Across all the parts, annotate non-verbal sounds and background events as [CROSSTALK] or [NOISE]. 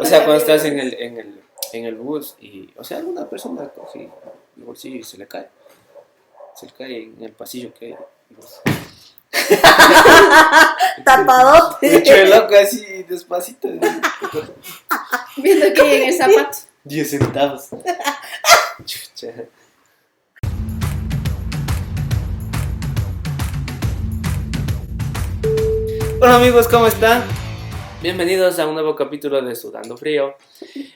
O sea, cuando estás en el, en el, en el bus y, o sea, alguna persona coge el bolsillo y se le cae. Se le cae en el pasillo que hay. [LAUGHS] Tapadote. Hecho el loco así despacito. [LAUGHS] Viendo que hay en el zapato. 10 centavos. [LAUGHS] Chucha. Hola amigos, ¿cómo están? Bienvenidos a un nuevo capítulo de Sudando Frío.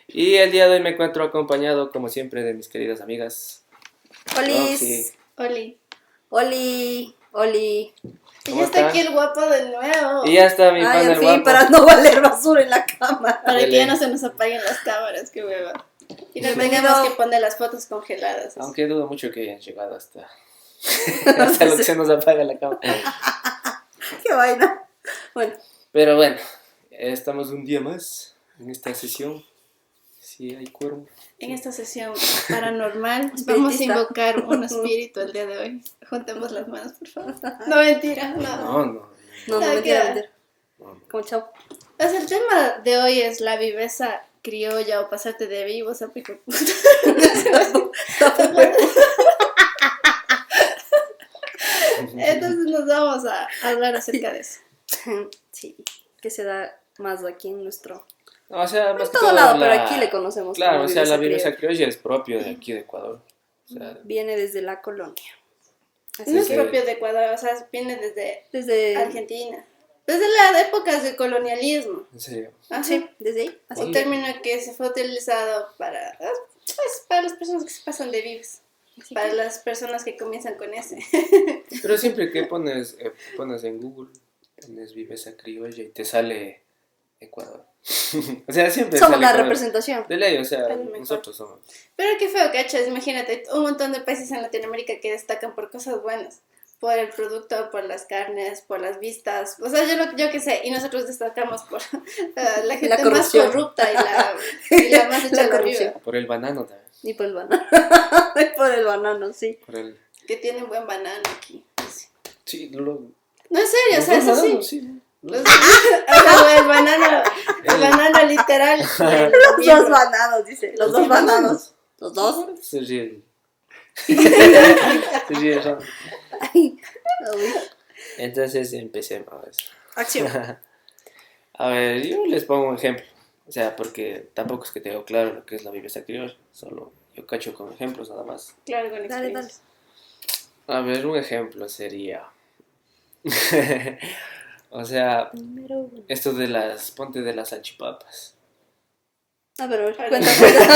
Y el día de hoy me encuentro acompañado, como siempre, de mis queridas amigas. Olis. Roxy. Oli. Oli. Oli. Y ¿Cómo ya está aquí el guapo de nuevo. Y ya está mi Ay, pan el fin, guapo. para no valer basura en la cámara. Para que Dele. ya no se nos apaguen las cámaras, qué hueva. Y no tengamos que poner las fotos congeladas. Aunque dudo mucho que hayan llegado hasta, [LAUGHS] hasta lo que se nos apaga la cámara. [LAUGHS] Qué vaina. Bueno, Pero bueno, estamos un día más en esta sesión. Si hay cuervo. En esta sesión paranormal [LAUGHS] vamos a invocar un espíritu el día de hoy. Juntemos las manos, por favor. No, mentira, no. No, no. no, no, Ah, mentira, no. Como chao. Pues el tema de hoy es la viveza criolla o pasarte de vivo, o sea, pico puta. [LAUGHS] [LAUGHS] Entonces nos vamos a hablar acerca de eso. Sí, que se da más aquí en nuestro. No, o sea, más En que todo todo lado, la- pero aquí le conocemos. Claro, como o sea, la viveza criolla es propio de aquí de Ecuador. O sea, Viene desde la colonia. Así No es sí. propio de Ecuador, o sea, viene desde Desde. Argentina. Desde las épocas del colonialismo. en serio. Ajá. Sí, desde ahí. Así Un término que se fue utilizado para, pues, para las personas que se pasan de vivos. Así Para que- las personas que comienzan con ese. Pero siempre que pones, eh, pones en Google, pones viveza criolla y te sale Ecuador. [LAUGHS] o sea, siempre Somos la Ecuador. representación. De ley, o sea, nosotros somos. Pero qué feo, ¿cachas? Imagínate, un montón de países en Latinoamérica que destacan por cosas buenas. Por el producto, por las carnes, por las vistas. O sea, yo, lo, yo qué sé. Y nosotros destacamos por [LAUGHS] la gente más corrupta y la, [LAUGHS] y la más hecha La corrupción. arriba. Por el banano también. Y por el banano. Y por el banano, sí. Por el... Que tienen buen banano aquí. Sí. Sí, lo... No, en serio, o sea, eso sí. Los- [LAUGHS] o sea, el banano, el banano literal. [LAUGHS] Los dos bananos, dice. Los dos bananos. Los dos. Se ríe. Se ríe, ¿no? Ay, uy. Entonces empecemos. Acción. [LAUGHS] A ver, yo les pongo un ejemplo. O sea, porque tampoco es que tengo claro lo que es la viveza criolla. Solo yo cacho con ejemplos nada más. Claro, con Dale. A ver, un ejemplo sería. O sea, uno. esto de las. Ponte de las salchipapas. A ver, Vale. cuenta, cuenta.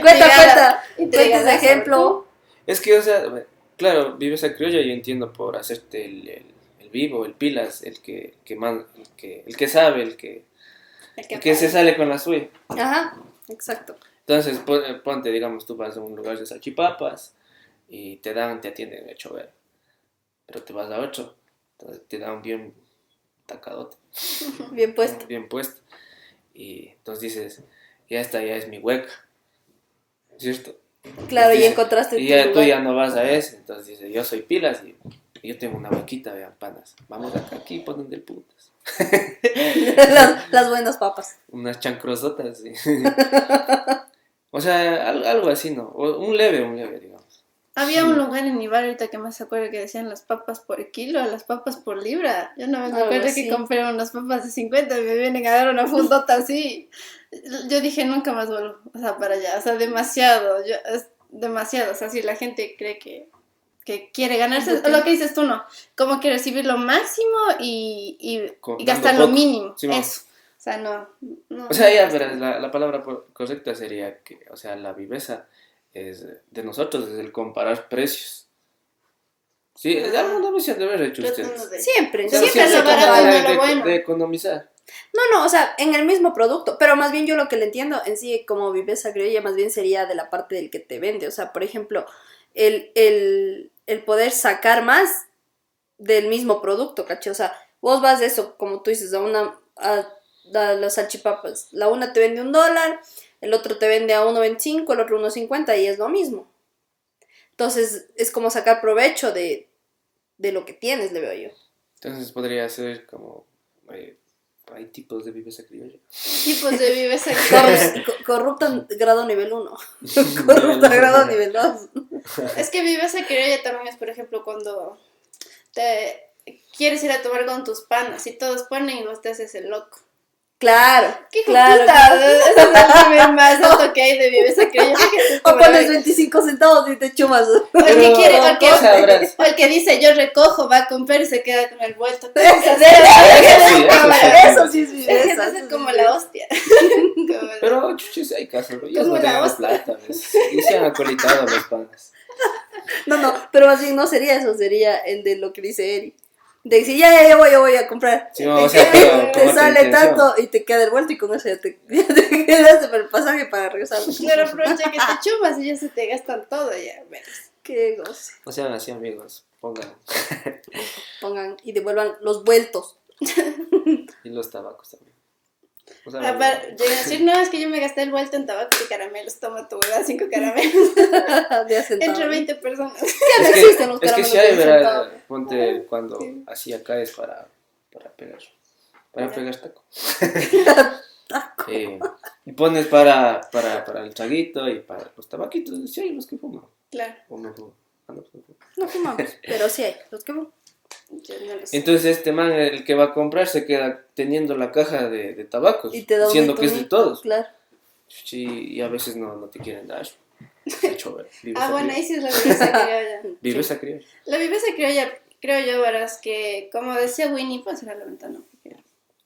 Cuenta, cuenta. Cuenta ese ejemplo. Es que, o sea, claro, viveza criolla yo entiendo por hacerte el, el- el vivo, el pilas, el que, que man- el que, el que sabe, el que, El que el que se sale con la suya. Ajá, exacto. Entonces, pon- ponte, digamos, tú vas a un lugar de salchipapas y te dan, te atienden hecho ver. Pero te vas a otro, entonces te dan bien tacadote, [LAUGHS] Bien puesto. bien puesto. Y entonces dices, ya esta ya es mi hueca, ¿cierto? Claro, y encontraste Y tu ya tú lugar. ya no vas a ese, entonces dices, yo soy pilas y, y yo tengo una huequita, vean, panas. Vamos acá, aquí ponen del putas. [LAUGHS] las, las buenas papas. Unas chancrosotas, sí. [LAUGHS] o sea, al- algo así, ¿no? O un leve, un leve, digamos. Había un lugar en Ibar ahorita que más se acuerdo que decían las papas por kilo, las papas por libra. Yo no me Algo acuerdo así. que compré unas papas de 50 y me vienen a dar una fundota así. Yo dije, nunca más vuelvo, o sea, para allá. O sea, demasiado, yo, es demasiado. O sea, si la gente cree que, que quiere ganarse, o lo que dices tú no, como que recibir lo máximo y, y, gastar lo mínimo. Sí. Eso. O sea, no. no O sea, ya, pero la, la palabra correcta sería que, o sea, la viveza es de nosotros, es el comparar precios. Sí, alguna vez se han de haber hecho ustedes. de- Siempre, O sea, siempre se lo barato de, no lo de- bueno. de economizar. No, no, o sea, en el mismo producto, pero más bien yo lo que le entiendo en sí como viveza criolla más bien sería de la parte del que te vende, o sea, por ejemplo, el, el, el poder sacar más del mismo producto, ¿cachai? O sea, vos vas de eso, como tú dices, a una, a, a las salchipapas, la una te vende un dólar, el otro te vende a 1.25, el otro 1.50 y es lo mismo. Entonces, es como sacar provecho de, de lo que tienes, le veo yo. Entonces podría ser como, eh, hay tipos de viveza criolla. Tipos de viveza [LAUGHS] co- corrupta grado nivel 1. [LAUGHS] corrupta grado nivel 2. Es que viveza criolla también es, por ejemplo, cuando te quieres ir a tomar con tus panas y todos ponen y vos te haces el loco. Claro, ¡Qué claro. Ese es el nivel más [LAUGHS] alto que hay de viveza criolla. Fíjate, O como pones la- 25 centavos y te chumas. O el que quiere, o el que, o el que dice yo recojo, va a comprar y se queda con el vuelto. [LAUGHS] Eso sí, eso. Eso es que viveza. eso eso es como la hostia. [LAUGHS] Pero chuches, hay casos, ¿no? ellos no ganan plata. Y se han acolitado los panas. No, no, pero así no sería eso, sería el de lo que dice Eri. De decir, ya, ya, ya voy, ya voy a comprar. Sí, o sea, te, pero sale intención. tanto y te queda el vuelto y con eso ya te, [LAUGHS] ya te quedaste para el pasaje para regresar. Claro, aprovecha que te chumas y ya se te gastan todo ya. verás. Qué goce. No sean así, amigos. Pongan. [LAUGHS] Pongan y devuelvan los vueltos. Y los tabacos también. O sea, Ah, para- [LAUGHS] a decir, no, es que yo me gasté el vuelto en tabaco y caramelos. Toma tu huevada, cinco [LAUGHS] caramelos. [LAUGHS] Entre 20 personas. Ya no existen los es que caramelos si hay, centavo. ponte cuando así acá es para, para pegar. Para pegar taco. Eh, y pones para, para, para el traguito y para los tabaquitos. Sí hay los que fuman. Claro, O no fuman. Ah, no, pues no. No fumamos, pero sí hay. Los que fuman. Yo no lo sé. Entonces este man, el que va a comprar, se queda teniendo la caja de, de tabacos, Y te da un siendo que es de todos. Claro. Sí, y a veces no, no te quieren dar. [LAUGHS] De hecho, ver, vives Ah, a bueno, criollo. ahí sí es la viveza criolla. [LAUGHS] Vives a criollo. La viveza criolla, creo yo, verás que, como decía Winnie, pues cerrar la ventana. Porque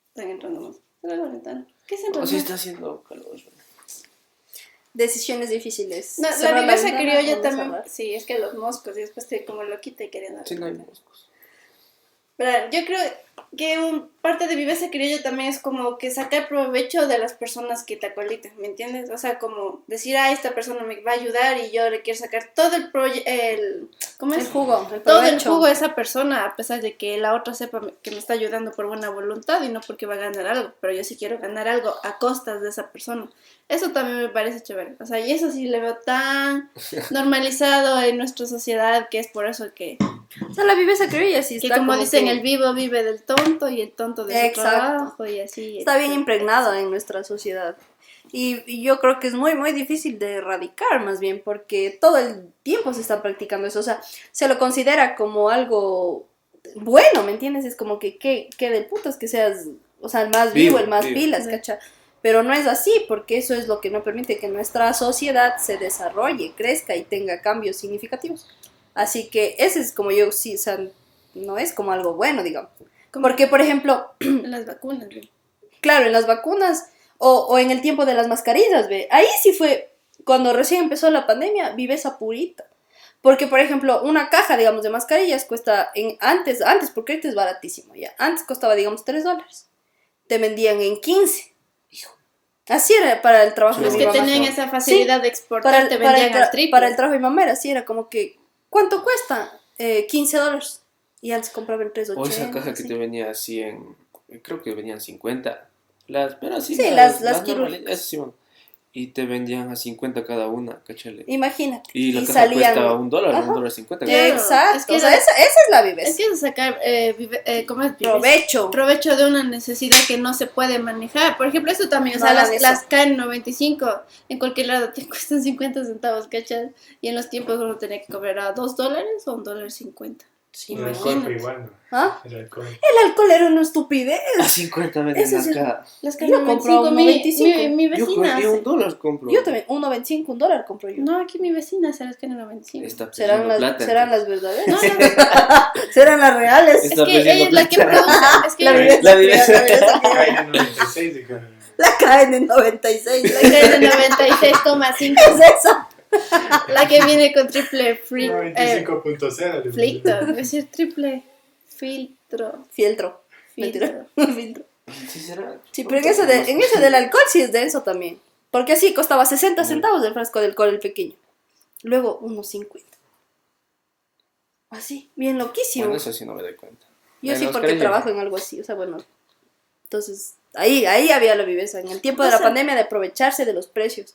están entrando más. Cerrar la ventana. ¿Qué es O entrando si más? está haciendo calor. Decisiones difíciles. No, la viveza o criolla también, sí, es que los moscos, y después te como loquita y queriendo dar Sí, no hay moscos. Pero yo creo que un, parte de viveza criolla también es como que sacar provecho de las personas que te acolitan, ¿me entiendes? O sea, como decir, ah, esta persona me va a ayudar y yo le quiero sacar todo el proyecto, el, ¿cómo es? El jugo, el todo el jugo a esa persona, a pesar de que la otra sepa que me está ayudando por buena voluntad y no porque va a ganar algo, pero yo sí quiero ganar algo a costas de esa persona. Eso también me parece chévere. O sea, y eso sí le veo tan [LAUGHS] normalizado en nuestra sociedad que es por eso que, O sea, la viveza criolla sí que está como, dicen, que el vivo vive del tonto y el tonto de su Exacto. trabajo y así. está bien impregnado en nuestra sociedad. Y, y yo creo que es muy, muy difícil de erradicar, más bien, porque todo el tiempo se está practicando eso. O sea, se lo considera como algo bueno, ¿me entiendes? Es como que, que, que de putas que seas, o sea, el más vivo, Vivo, el más vivo. pilas, ¿cacha? Pero no es así, porque eso es lo que no permite que nuestra sociedad se desarrolle, crezca y tenga cambios significativos. Así que ese es como yo, sí, o sea, no es como algo bueno, digamos. Porque, por ejemplo, las vacunas. ¿ve? [CLEARS THROAT] claro, en las vacunas o, o en el tiempo de las mascarillas, ve, ahí sí fue cuando recién empezó la pandemia, viveza purita. Porque, por ejemplo, una caja, digamos, de mascarillas cuesta en, antes, antes, porque ahorita es baratísimo, ya. Antes costaba, digamos, 3 dólares. Te vendían en 15. Así era para el trabajo Sí, de Es mi que mamá. tenían esa facilidad de exportar, Para el, te para, el vendían tra- al triple. para el trabajo de mi mamá era así, era como que, ¿cuánto cuesta? Eh, 15 dólares. Y antes compraba en 3.80. O esa caja que te venía así en. Creo que venían 50. Las, pero así. Sí, las- las normales, quirúrgicas. esas sí, bueno. Y te vendían a 50 cada una, cachale. Imagínate. Y la caja salían... cuesta un dólar, Ajá. un dólar cincuenta. Claro, Exacto. es que o sea, era- esa, esa es la viveza. Es que es sacar, eh, vive- eh, ¿cómo es? Provecho. provecho de una necesidad que no se puede manejar. Por ejemplo, eso también, o sea, las, las KN95 en cualquier lado te [LAUGHS] cuestan 50 centavos, ¿cachas? Y en los tiempos uno tenía que cobrar a 2 dólares o un dólar 50. Sí, El alcohol, igual, ¿no? ¿Ah? El alcohol. El alcohol era una estupidez. A 50 venden Ese es acá. Las Yo compro KN95, un mi, 95. mi, mi Yo vecina. con- y un dólar compro. Yo también, 1.25, un dólar compro yo. No, aquí mi vecina hace las KN95. Está serán pidiendo las, plata. serán las verdaderas. No, no, [LAUGHS] serán las reales. es Está que ella es la que produce. Es que La viveza La criolla, viveza. la viveza criolla. Cae de 96 de cada. La caen en 96. la KN96,5. ¿Qué [LAUGHS] es eso? [LAUGHS] La que viene con triple free, eh, 95.0. le filtro. Es decir, triple filtro. Fieltro. Filtro. [LAUGHS] Filtro. Sí, será. Sí, pero en ese, de, en ese del alcohol sí es denso también. Porque así costaba 60 centavos el frasco de alcohol el pequeño. Luego unos 50. Así, bien loquísimo. Bueno, eso sí no me doy cuenta. Yo sí porque trabajo en algo así, o sea, bueno. Entonces, ahí, ahí había la viveza, en el tiempo de O la sea- pandemia de aprovecharse de los precios.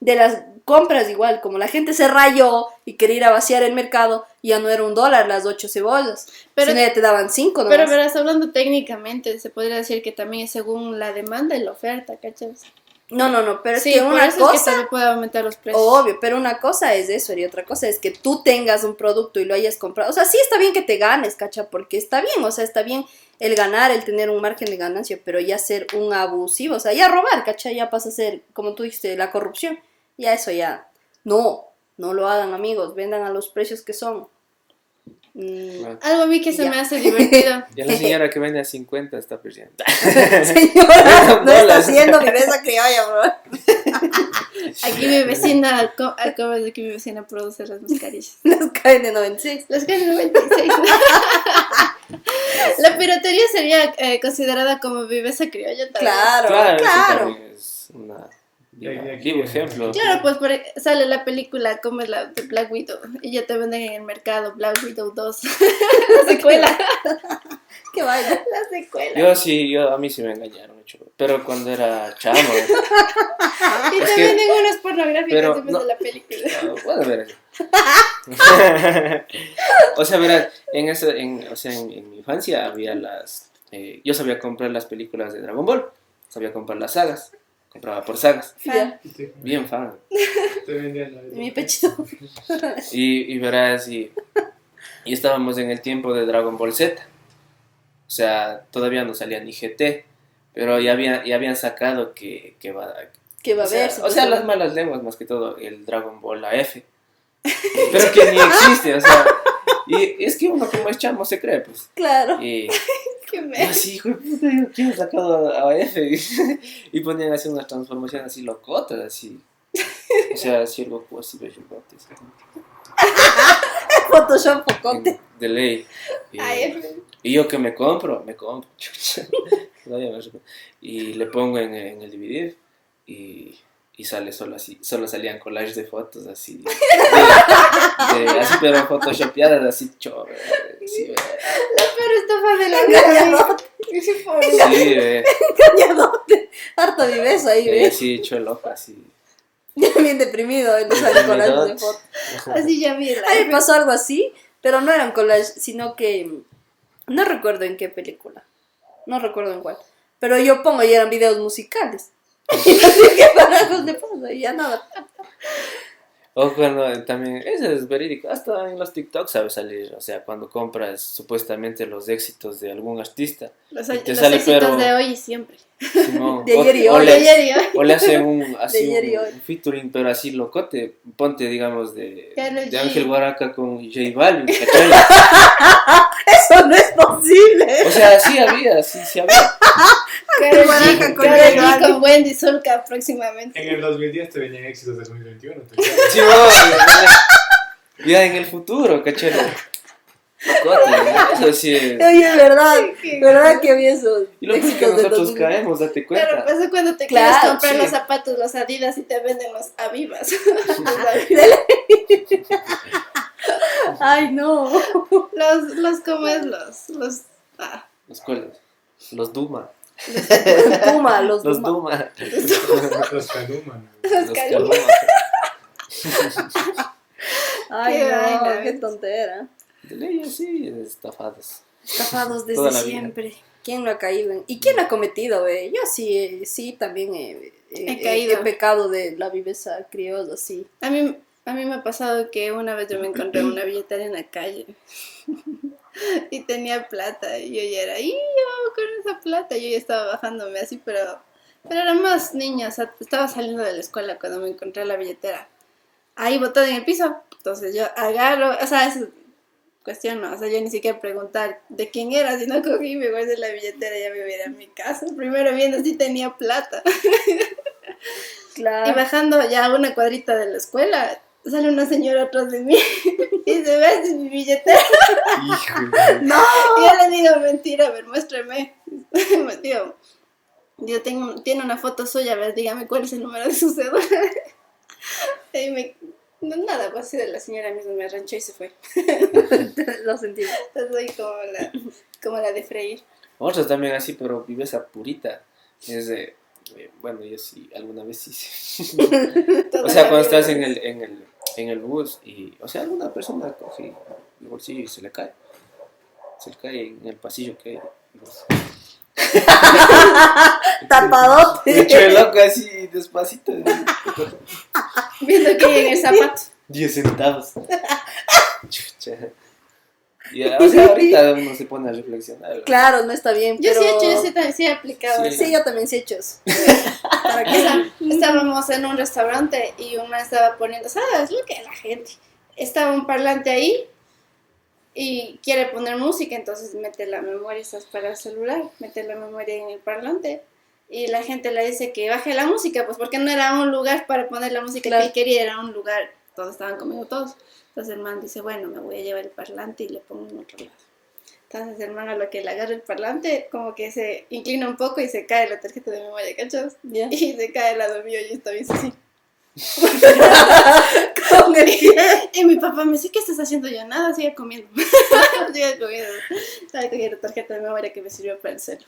De las compras igual, como la gente se rayó y quería ir a vaciar el mercado, ya no era un dólar las ocho cebollas, Pero- pero ya te daban cinco nomás. Pero verás, hablando técnicamente, se podría decir que también es según la demanda y la oferta, ¿cachas? no, no, no, pero es sí, que una eso es que cosa, también puede aumentar los precios. obvio, pero una cosa es eso y otra cosa es que tú tengas un producto y lo hayas comprado. O sea, sí está bien que te ganes, cacha, porque está bien, o sea, está bien el ganar, el tener un margen de ganancia, pero ya ser un abusivo, o sea, ya robar, cacha, ya pasa a ser, como tú dijiste, la corrupción. Ya eso ya, no, no lo hagan amigos, vendan a los precios que son. Mm. Algo a mí que se Ya. me hace divertido. [LAUGHS] Ya la señora que vende a 50 está perdiendo. [LAUGHS] [LAUGHS] Señora, no está haciendo mi besa criolla, bro. Aquí mi vecina, co- acabo de que mi vecina produce las mascarillas. Las caen de 96. Las que 96. La piratería sería eh, considerada como viveza criolla también. Claro, Claro, claro. es una Ya, ya, vivo ya. ejemplo. Claro, pues por- sale la película como es la de Black Widow y ya te venden en el mercado Black Widow 2. [LAUGHS] la [LAUGHS] secuela. [LAUGHS] Qué vaya. La secuela. Yo sí, yo, a mí sí me engañaron, hecho, pero cuando era chamo. y te que- venden pero en vez no- de la película. Ah, Bueno, verás. o sea, verás, en, eso, en, o sea, en, en mi infancia había las... eh, yo sabía comprar las películas de Dragon Ball, sabía comprar las sagas, compraba por sagas, Sí, bien fan. mi pechito. Y, y verás, y, y estábamos en el tiempo de Dragon Ball Z. O sea, todavía no salía ni GT, pero ya, había, ya habían sacado que, que va... Que va a sea, ver. o sea, las malas lenguas más que todo, el Dragon Ball AF. Pero que ni [LAUGHS] existe, o sea... Y es que uno como es chamo se cree, pues. Claro. Y Qué me... así, hijo de puta, ¿quién ha sacado a, a AF? [LAUGHS] Y ponían así unas transformaciones así locotas, así. O sea, así el Goku así bellocote, así. [LAUGHS] Photoshop pocote. De ley. Y, y yo que me compro, me compro. [LAUGHS] y le pongo en, en el DVD y, y sale solo así. Solo salían collages de fotos así. De, de- así, pero photoshopeadas así, chorro. Sí, ve. La peor estafa de la vida. Sí, sí, ve. Engañadote. Harto mi beso ahí, Y ¿ves? así hecho el ojo, así. Bien deprimido. En esa collage de fotos. Así ya vi A mí me pasó algo así, pero no eran collages, sino que no recuerdo en qué película. No recuerdo en cuál. Pero yo pongo y eran videos musicales. [LAUGHS] Y así que para dónde pasa y ya nada. O cuando también, eso es verídico, hasta en los TikTok sabe salir, o sea, cuando compras supuestamente los éxitos de algún artista, Los, Y te los sale, éxitos pero- de hoy y siempre. Simón, De o- ayer y o hoy. le- De ayer y hoy. O le hacen un, así un, un featuring, pero así locote. Ponte, digamos, de, de. Ángel Guaraca con J Balvin. [LAUGHS] Eso no es posible. O sea, sí había, sí, sí había. [LAUGHS] Karol G, con Wendy Zulka próximamente. En el 2010 te venían éxitos del 2021. te- Sí, bueno, ya en el futuro, ¿no? eso sí es. Oye, es verdad. Qué- ¿Verdad que había esos Y lo que nosotros 2000? caemos, date cuenta. pasa cuando te Claro, quieres comprar sí. los zapatos, los Adidas y te venden los Avivas. [LAUGHS] Ay, no. los, los, ¿cómo es? Los, los, ah, Los cuales, los Duma. Los Duma, los Los Duma. Duma. Los Canuman. Los Caluma. Caluma. Ay, Qué no, vaina, qué tontera. De ley, sí, estafados. Estafados desde Toda siempre. ¿Quién no ha caído? en- ¿Y quién lo ha cometido? eh? Yo sí, eh, sí, también he, he- He caído. he pecado de la viveza criolla, sí. A mí, a mí me ha pasado que una vez yo me encontré una billetera en la calle [LAUGHS] y tenía plata. Y yo ya era, y yo con esa plata, yo ya estaba bajándome así, pero, pero era más niña, o sea, estaba saliendo de la escuela cuando me encontré la billetera. Ahí botada en el piso, entonces yo agarro, o sea, es cuestión, no, o sea, yo ni siquiera preguntar de quién era, sino [LAUGHS] cogí y me guardé la billetera y ya me hubiera a mi casa, primero viendo si tenía plata. [LAUGHS] Y bajando ya a una cuadrita de la escuela, sale una señora atrás de mí [LAUGHS] y se ve es mi billetera. Híjole. [LAUGHS] Y yo le digo, mentira, a ver, muéstrame. Me [LAUGHS] digo, yo tengo, tiene una foto suya, a ver, dígame cuál es el número de su cédula. Y me, no, nada, pues así de la señora misma me arranchó y se fue. Lo sentí. Soy como la, como la de freír. Otros también así, pero viveza purita. Es de Eh, bueno, yo sí, alguna vez sí. [LAUGHS] o sea, cuando estás en el, en, el, en el bus y, o sea, alguna persona coge el bolsillo y se le cae. Se le cae en el pasillo que hay. [LAUGHS] [LAUGHS] Tapadote. Me echo el loco así despacito. Viendo que hay en el zapato. 10 centavos. Chucha. Y, o sea, [LAUGHS] ahorita uno se pone a reflexionar. Claro, no está bien, Yo pero... sí he hecho, yo sí, también sí he aplicado Sí. yo también sí he hecho eso. [LAUGHS] ¿Para qué? Esa- [LAUGHS] estábamos en un restaurante y una estaba poniendo, ¿sabes lo que es la gente? Estaba un parlante ahí y quiere poner música, entonces mete la memoria, estás para el celular, mete la memoria en el parlante y la gente le dice que baje la música, pues porque no era un lugar para poner la música Claro. que él quería, era un lugar donde estaban comiendo todos. Entonces el man dice, bueno, me voy a llevar el parlante y le pongo en otro lado. Entonces el man a lo que le agarra el parlante, como que se inclina un poco y se cae la tarjeta de memoria, ¿cachos? Ya. Y se cae al lado mío y esta vez así. [LAUGHS] Con el Y mi papá me dice, ¿qué estás haciendo yo? Nada, sigue comiendo. [LAUGHS] sigue comiendo. Estaba cogiendo tarjeta de memoria que me sirvió para el celo.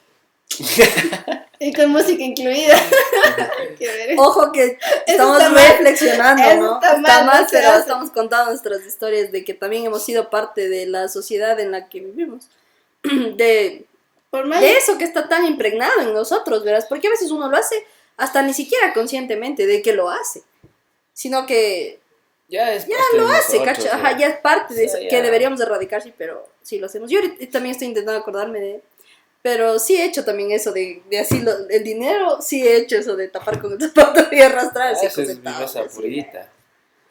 [LAUGHS] y con música incluida. [LAUGHS] Ojo que estamos reflexionando, ¿no? está mal, no se pero hace. estamos contando nuestras historias de que también hemos sido parte de la sociedad en la que vivimos. [CLEARS THROAT] De, Por más de eso que está tan impregnado en nosotros, ¿verás? Porque a veces uno lo hace hasta ni siquiera conscientemente de que lo hace, sino que Ya es ya parte de lo hace, nosotros, ¿cacha? ya. Ajá, ya es parte de O sea, eso, ya. que deberíamos erradicar, sí, pero sí lo hacemos. Yo también estoy intentando acordarme de... Pero sí he hecho también eso de, de así lo- el dinero, sí he hecho eso de tapar con el zapato y arrastrar Ah, Eso es así. purita.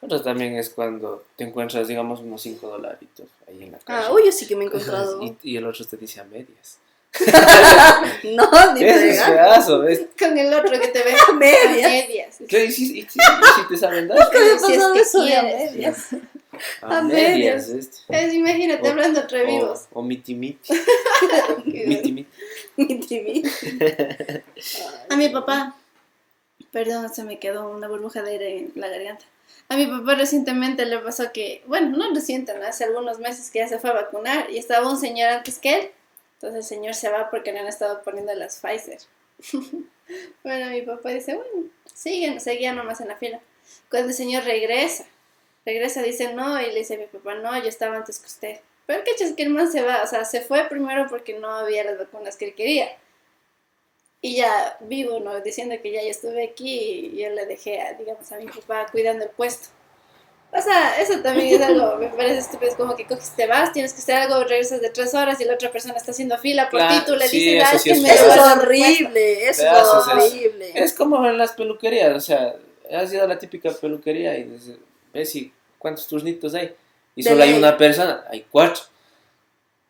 Otro también es cuando te encuentras, digamos, unos 5 dolaritos ahí en la calle. Ah, uy, yo sí que me he encontrado. Y, y el otro te dice a medias. [LAUGHS] no, [LAUGHS] ni Ese es pedazo, ¿ves? con el otro que te ve [LAUGHS] A medias. medias. ¿Qué? ¿Y si, y si- y si te saben dar? Nunca me ha Si es pasado que eso de medias. A, A medias. Es, imagínate, O- hablando entre vivos. O, o miti miti. miti miti. Mi TV. A mi papá, perdón, se me quedó una burbuja de aire en la garganta. A mi papá recientemente le pasó que, bueno, no reciente, ¿no? hace algunos meses que ya se fue a vacunar y estaba un señor antes que él. Entonces el señor se va porque le han estado poniendo las Pfizer. [LAUGHS] bueno, mi papá dice, bueno, siguen, seguía nomás en la fila. Cuando el señor regresa, regresa, dice no, y le dice a mi papá, no, yo estaba antes que usted. Pero que es que el man se va, o sea, se fue primero porque no había las vacunas que él quería. Y ya vivo, ¿no? Diciendo que ya yo estuve aquí y yo le dejé, a, digamos, a mi papá cuidando el puesto. O sea, eso también es algo, me parece estúpido, es como que coges, te vas, tienes que hacer algo, regresas de tres horas y la otra persona está haciendo fila por Claro, ti, tú le sí, dices, ah, eso es sí que es me feo. Eso es devuelvan el puesto". horrible, eso es- horrible. Es como en las peluquerías, o sea, has ido a la típica peluquería y dices, ves y cuántos turnitos hay. Y solo hay una persona, hay cuatro.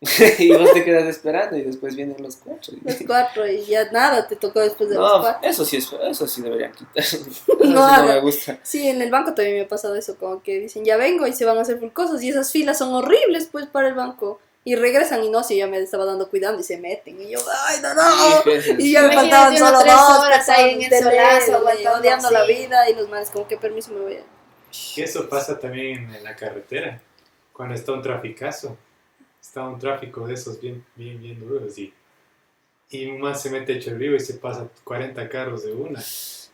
[LAUGHS] y vos te quedas esperando y después vienen los cuatro. Los cuatro y ya nada te tocó después de los No, cuatro. eso sí es eso sí deberían quitar. [LAUGHS] Eso sí [LAUGHS] No no haga. me gusta. Sí, en el banco también me ha pasado eso, como que dicen, ya vengo y se van a hacer full cosas y esas filas son horribles pues para el banco. Y regresan y no, si yo me estaba dando cuidando y se meten y yo, ay, no, no. Sí, ese es- Y ya me faltaban solo tres dos horas ahí en el solazo, aguantando odiando la vida y los manes como que permiso me voy a... Y eso pasa también en la carretera, cuando está un traficazo. Está un tráfico de esos bien, bien, bien duros y, y un man se mete hecho el vivo y se pasa 40 carros de una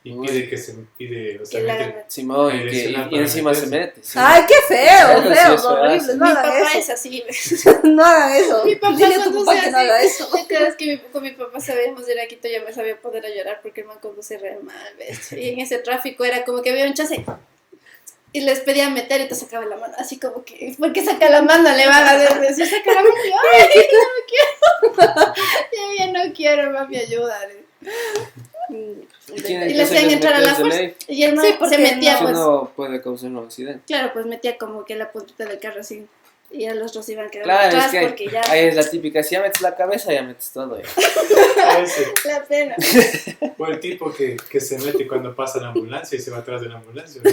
y Uy. pide que se pide, o sea, Que la- mete- Simón, y, que- y para encima se meterse. mete. sí. Ay, qué feo, sí feo, es horrible, no Mi papá eso. es así, [LAUGHS] No hagan eso. Mi papá Dile a tu papá se que no haga eso. Cada vez que mi- con mi papá sabíamos ir a Quito ya me sabía poder a llorar porque el man conduce re mal, ¿ves? Y en ese tráfico era como que había un chance y les pedía meter y te sacaba la mano, así como que, ¿por qué saca la mano? Le van a decir, saca la mano y yo, ay, no quiero. [LAUGHS] yo ya no quiero, mami, ayúdale. Y le hacían entrar a la fuerza. Y el man Sí, se metía, no- Si pues, no puede causar un accidente. claro, pues metía como que la puntita del carro así. Y ya los dos iban quedando Claro, es atrás que porque ya ahí es la típica, si ya metes la cabeza, ya metes todo. ya. [LAUGHS] la pena. O el tipo que, que se mete cuando pasa la ambulancia y se va atrás de la ambulancia. [LAUGHS]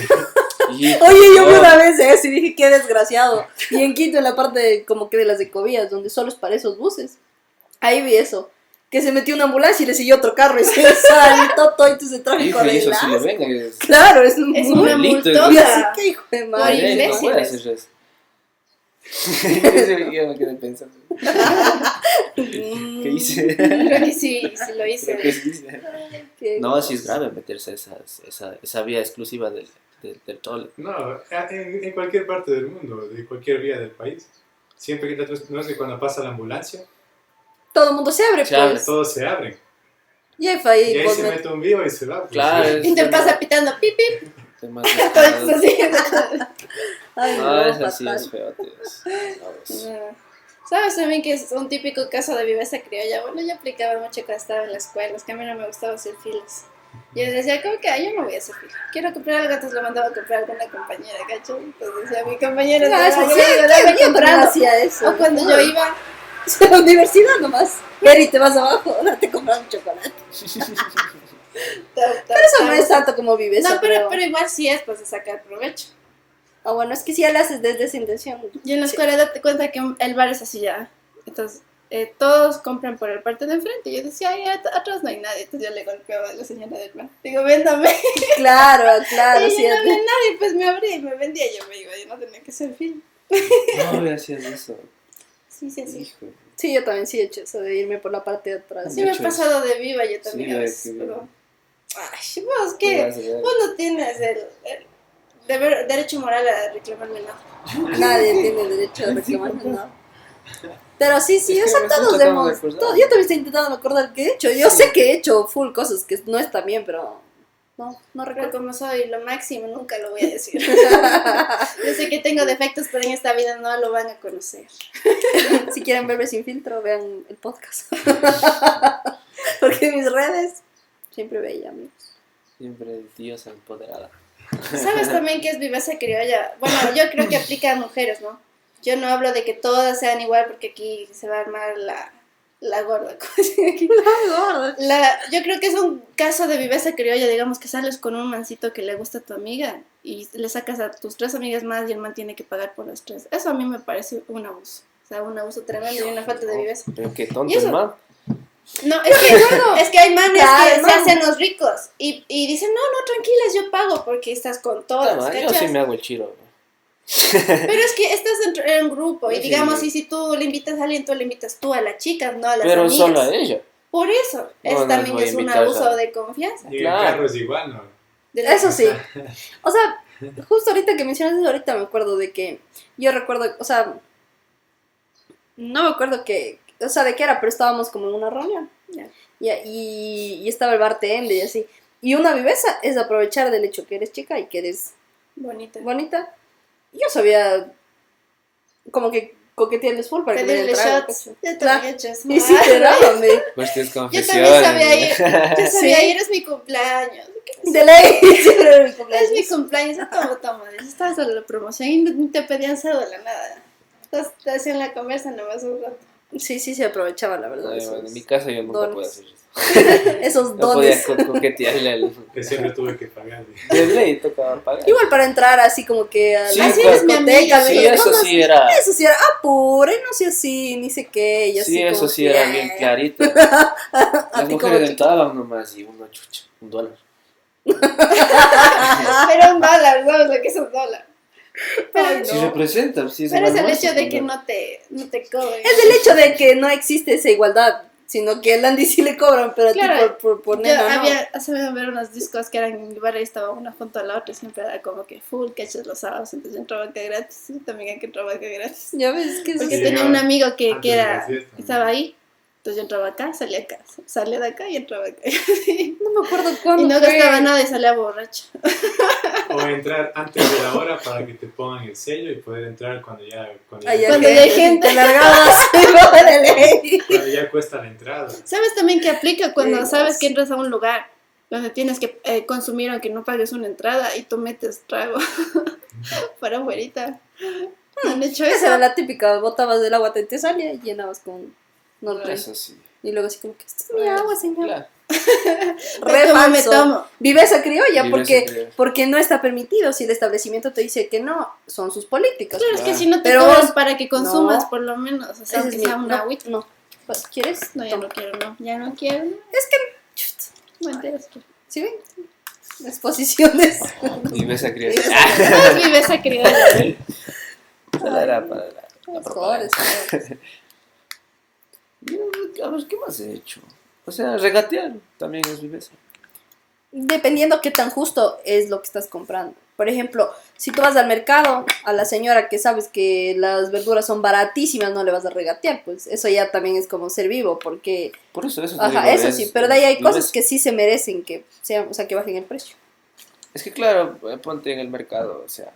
Oye, yo vi una vez eso y dije, qué desgraciado. Y en Quito, en la parte de, como que de las ecovías, donde solo es para esos buses, ahí vi eso. Que se metió una ambulancia y le siguió otro carro y se [LAUGHS] saltó todo ese tráfico y eso sí le arreglado. venga. Es, Claro, es un Es muy... una Y así que hijo de madre. Imbéciles. [LAUGHS] Yo me quedé pensando. ¿Qué hice? Creo que sí, sí lo Creo hice. que sí hice. Qué No, sí es grave meterse a esas- esa, esa vía exclusiva del, del, del tole. No, en, en cualquier parte del mundo, de cualquier vía del país. Siempre que te no sé, cuando pasa la ambulancia, Todo el mundo se abre, Se abre. pues. todos se abren. Y ahí. Y ahí se me- mete un vivo y se va. pues. Claro, es Y te de pasa más- pitando pip pip. Así. [LAUGHS] Ay, No, no, es así, es feo. tío. Vamos. No. ¿Sabes también que es un típico caso de viveza criolla? Bueno, yo aplicaba mucho cuando estaba en la escuela, es que a mí no me gustaba hacer filas. Yo decía, ¿cómo que ah, yo no voy a hacer fila? Quiero comprar algo, entonces lo mandaba a comprar a alguna compañera, ¿cacho? Entonces decía, mi compañera No, eso sí, yo comprando. hacía eso. O cuando yo iba, [LAUGHS] a la universidad nomás. [LAUGHS] Eri, te vas abajo, ahora te compras un chocolate. Pero eso no es tanto como vives. No, pero, pero igual sí es pues de sacar provecho. Ah, bueno, es que si ya lo haces desde esa intención. Y en la Sí. escuela date cuenta que el bar es así ya. Entonces, eh, todos compran por el parte de enfrente. Y yo decía, ay, at- atrás no hay nadie. Entonces yo le golpeaba a la señora del bar. Digo, véndame. [LAUGHS] Claro, claro, y sí. yo no había nadie, pues me abrí y me vendía. Yo me iba, yo no tenía que hacer fin. [LAUGHS] No me hacías eso. Sí, sí, sí. Hijo. Sí, yo también sí he hecho eso de irme por la parte de atrás. Sí me he pasado de viva yo también Sí, a veces, pero... Ay, vos, ver. Vos no tienes el, el deber- derecho moral a reclamarme nada. [LAUGHS] Nadie tiene derecho a reclamar nada. Pero sí, sí, Es o que sea, todos que no hemos. todo- yo también estoy intentando acordar qué he hecho. Yo sé que he hecho full cosas que no están bien, pero. No, no Pero recuerdo. como soy lo máximo, nunca lo voy a decir. [LAUGHS] Yo sé que tengo defectos, pero en esta vida no lo van a conocer. [LAUGHS] si quieren verme sin filtro, vean el podcast. Porque mis redes siempre veía amigos. Siempre diosa empoderada. ¿Sabes también qué es viveza criolla? Bueno, yo creo que aplica a mujeres, ¿no? Yo no hablo de que todas sean igual porque aquí se va a armar la, la gorda. [LAUGHS] ¿cómo se dice aquí? La, yo creo que es un caso de viveza criolla, digamos que sales con un mancito que le gusta a tu amiga y le sacas a tus tres amigas más y el man tiene que pagar por las tres. Eso a mí me parece un abuso. O sea, un abuso tremendo y una falta de viveza. Pero qué ¿Y tonto eso? el man. No, es que, es que hay manes Claro, que se hacen los ricos y, y dicen, no, no, tranquilas, yo pago porque estás con todas, Toma, yo sí me hago el chiro. Pero es que estás en, un grupo y Sí. digamos, y si tú le invitas a alguien, tú le invitas tú a la chica, no a las Pero amigas. solo a ella. Por eso, No, eso no también es un abuso a- de confianza. Y Claro. el carro es igual, ¿no? Eso sí. [LAUGHS] O sea, justo ahorita que mencionas eso, ahorita me acuerdo de que yo recuerdo, o sea, no me acuerdo que, o sea, de qué era, pero estábamos como en una reunión. Y, y, y estaba el bartender y así. Y una viveza es aprovechar del hecho que eres chica y que eres Bonita. bonita. Yo sabía como que coquetearles full para que me shots. te hecho eso. Y sí te daban, Pues tienes Yo también sabía ir. Yo [LAUGHS] sabía Sí. ir, es mi cumpleaños. de ley, [LAUGHS] era mi Es mi cumpleaños. cumpleaños, yo tomo, tomo. Estabas en la promoción y no te pedían cédula, nada. Entonces te hacían la conversa nomás un rato. Sí, sí, se aprovechaba, la verdad. Ay, esos- bueno, en mi casa yo nunca dones. puedo hacer eso. [LAUGHS] esos No podía dones. co- coquetearle al. Que siempre tuve que pagar. De ley tocaba pagar. Igual para entrar así como que a Sí, la Así eres mi discoteca, amiga, Sí, eso no, no, sí era. Eso sí era apure, no sé así, ni sé qué. Y así Sí, eso como sí que, era eh, bien clarito. [LAUGHS] A Las mujeres entraban nomás y uno chucha, un dólar. [LAUGHS] Pero un dólar, ¿sabes lo que es un dólar? Pero, Ay, Si no. representa, si es pero es el hecho de que no. no te, no te cobren. Es el hecho de que no existe esa igualdad, sino que al Andy sí le cobran, pero a ti Claro, por, por, por Yo nena no. había, hace ver unos discos que eran en barrio y estaba una junto a la otra y siempre era como que full cachas los sábados, entonces yo entraba acá gratis y también hay que entrar acá gratis. Ya ves que eso Porque Sí, tenía un amigo que, que era, estaba ahí, entonces yo entraba acá, salía acá, salía de acá y entraba acá. [LAUGHS] no me acuerdo y cuándo no fue. gastaba nada y salía borracho. O entrar antes de la hora para que te pongan el sello y poder entrar cuando ya, cuando Ay, ya, Cuando ya hay gente. No, ley. [LAUGHS] cuando ya cuesta la entrada. ¿Sabes también que aplica cuando Sí, sabes no. que entras a un lugar donde tienes que eh, consumir aunque no pagues una entrada y tú metes trago [LAUGHS] para afuera? ¿No han hecho eso? Esa era la típica, botabas del agua, te, te salía y llenabas con Norte. Eso sí. Y luego así como que, esta es mi agua, señor. Claro. [LAUGHS] Re Me tomo, me tomo. Viveza criolla, Viveza porque, criolla. porque no está permitido. Si el establecimiento te dice que no, son sus políticas. Claro, es que Ah. si no te Pero cobran para que consumas No. por lo menos, o sea, es mi- sea una no, agüita. no. Pues, ¿Quieres? No, ya Toma. no quiero, no, ya no quiero. Es que, No que. ¿sí ven? Exposiciones. Y ves a criar. Viveza No es [LAUGHS] viveza criolla. Esa era [LAUGHS] para la- La Mejores, propaganda. A ver, ¿qué más he hecho? O sea, regatear también es viveza. Dependiendo qué tan justo es lo que estás comprando. Por ejemplo, si tú vas al mercado, a la señora que sabes que las verduras son baratísimas, no le vas a regatear, pues eso ya también es como ser vivo, porque, Por eso, eso te ajá, digo, eso es- sí, pero de ahí hay cosas que sí se merecen que sean, o sea, que bajen el precio. Es que claro, eh, ponte en el mercado, o sea,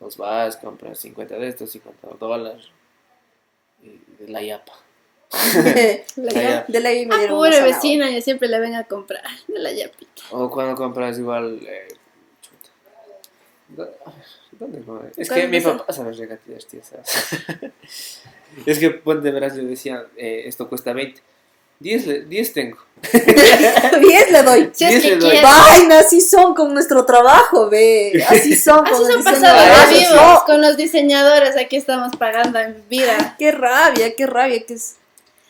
vos vas, compras 50 de estos, 50 dólares, y de la yapa. [LAUGHS] La Ya. De ley me Ah, pobre vecina, yo siempre le ven a comprar [LAUGHS] de la yapita. O cuando compras igual, eh, chuta. ¿Dó- ¿Dónde compras? Es que ¿Cuándo mi papá sabe regatear, tío, ¿sabes? [LAUGHS] es que ponte, verás, yo decía, eh, esto cuesta 20. 10, le- 10 tengo. 10 le doy. Si es Diez que le doy. Vaina, así son con nuestro trabajo, ve. Así son con Así el son diseño pasado de de eso eso. sí. vivos con los diseñadores. Aquí estamos pagando en vida. Qué rabia, qué rabia que es.